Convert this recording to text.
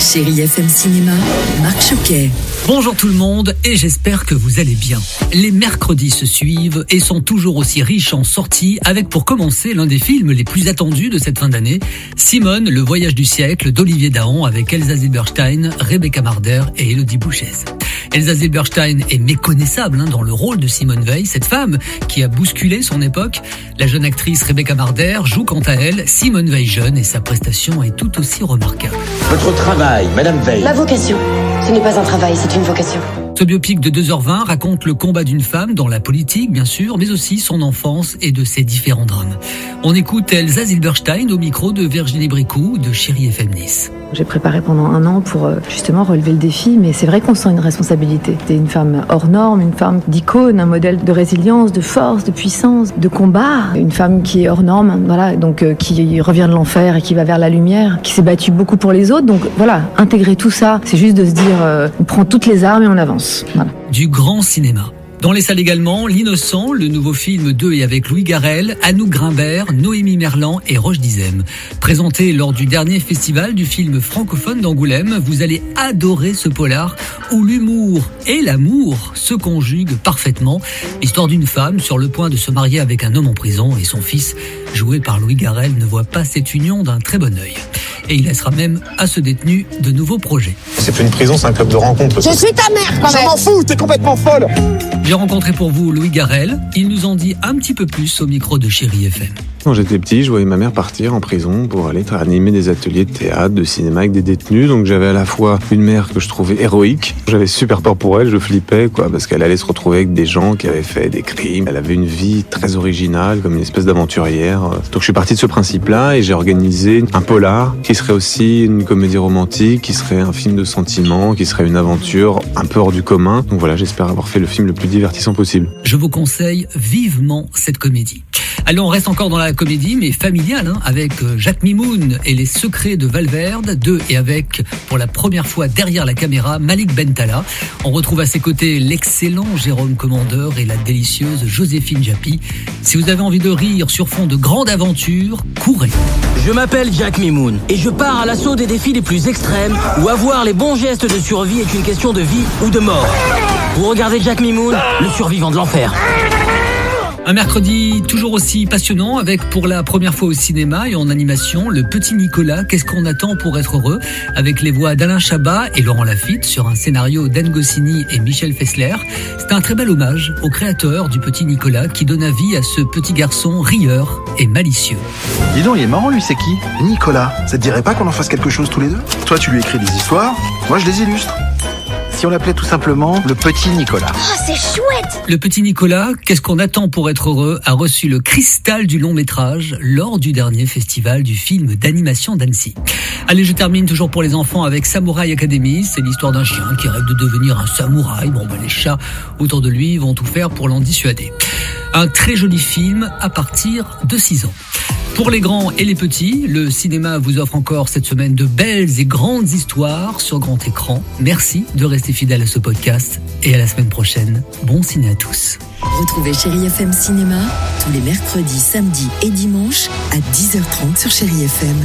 Chérie FM Cinéma, Marc Choquet. Bonjour tout le monde et j'espère que vous allez bien. Les mercredis se suivent et sont toujours aussi riches en sorties avec pour commencer l'un des films les plus attendus de cette fin d'année, Simone, le voyage du siècle d'Olivier Dahan avec Elsa Zilberstein, Rebecca Marder et Elodie Bouchès. Elsa Zilberstein est méconnaissable hein, dans le rôle de Simone Veil, cette femme qui a bousculé son époque. La jeune actrice Rebecca Marder joue quant à elle Simone Veil jeune et sa prestation est tout aussi remarquable. Votre travail, Madame Veil. Ma vocation. Ce n'est pas un travail, c'est une vocation. Ce biopic de 2h20 raconte le combat d'une femme dans la politique, bien sûr, mais aussi son enfance et de ses différents drames. On écoute Elsa Zilberstein au micro de Virginie Bricou de Chérie FM Nice. J'ai préparé pendant un an pour euh, justement relever le défi, mais c'est vrai qu'on sent une responsabilité. T'es une femme hors norme, une femme d'icône, un modèle de résilience, de force, de puissance, de combat. Une femme qui est hors norme, voilà, donc euh, qui revient de l'enfer et qui va vers la lumière, qui s'est battue beaucoup pour les autres. Donc voilà, intégrer tout ça, c'est juste de se dire, euh, on prend toutes les armes et on avance. Voilà. Du grand cinéma. Dans les salles également, L'Innocent, le nouveau film de et avec Louis Garrel, Anouk Grimbert, Noémie Merlan et Roche Dizem. Présenté lors du dernier festival du film francophone d'Angoulême, vous allez adorer ce polar où l'humour et l'amour se conjuguent parfaitement. Histoire d'une femme sur le point de se marier avec un homme en prison et son fils, joué par Louis Garrel, ne voit pas cette union d'un très bon œil. Et il laissera même à ce détenu de nouveaux projets. C'est plus une prison, c'est un club de rencontre. Je suis ta mère quand Je m'en fous, t'es complètement folle J'ai rencontré pour vous Louis Garrel. Il nous en dit un petit peu plus au micro de Chéri FM. Quand j'étais petit, je voyais ma mère partir en prison pour aller animer des ateliers de théâtre, de cinéma avec des détenus. Donc j'avais à la fois une mère que je trouvais héroïque. J'avais super peur pour elle, je flippais, quoi, parce qu'elle allait se retrouver avec des gens qui avaient fait des crimes. Elle avait une vie très originale, comme une espèce d'aventurière. Donc je suis parti de ce principe-là et j'ai organisé un polar qui serait aussi une comédie romantique, qui serait un film de sentiment, qui serait une aventure un peu hors du commun. Donc voilà, j'espère avoir fait le film le plus divertissant possible. Je vous conseille vivement cette comédie. Allez, on reste encore dans la comédie, mais familiale, hein, avec euh, Jacques Mimoun et les secrets de Valverde, de et avec, pour la première fois derrière la caméra, Malik Bentala. On retrouve à ses côtés l'excellent Jérôme Commandeur et la délicieuse Joséphine Japy. Si vous avez envie de rire sur fond de grande aventure, courez. Je m'appelle Jack Mimoun et je pars à l'assaut des défis les plus extrêmes où avoir les bons gestes de survie est une question de vie ou de mort. Vous regardez Jack Mimoun, le survivant de l'enfer. Un mercredi toujours aussi passionnant avec pour la première fois au cinéma et en animation le petit Nicolas, qu'est-ce qu'on attend pour être heureux? Avec les voix d'Alain Chabat et Laurent Lafitte sur un scénario d'Anne Goscinny et Michel Fessler. C'est un très bel hommage au créateur du petit Nicolas qui donna vie à ce petit garçon rieur et malicieux. Dis donc, il est marrant, lui, c'est qui? Nicolas. Ça te dirait pas qu'on en fasse quelque chose tous les deux? Toi, tu lui écris des histoires, moi, je les illustre. Si on l'appelait tout simplement le petit Nicolas. Oh, c'est chouette Le petit Nicolas, qu'est-ce qu'on attend pour être heureux, a reçu le cristal du long métrage lors du dernier festival du film d'animation d'Annecy. Allez, je termine toujours pour les enfants avec Samurai Academy. C'est l'histoire d'un chien qui rêve de devenir un samouraï. Bon, ben, les chats autour de lui vont tout faire pour l'en dissuader. Un très joli film à partir de 6 ans. Pour les grands et les petits, le cinéma vous offre encore cette semaine de belles et grandes histoires sur grand écran. Merci de rester fidèle à ce podcast et à la semaine prochaine. Bon ciné à tous. Retrouvez Chérie FM Cinéma tous les mercredis, samedis et dimanches à 10h30 sur Chérie FM.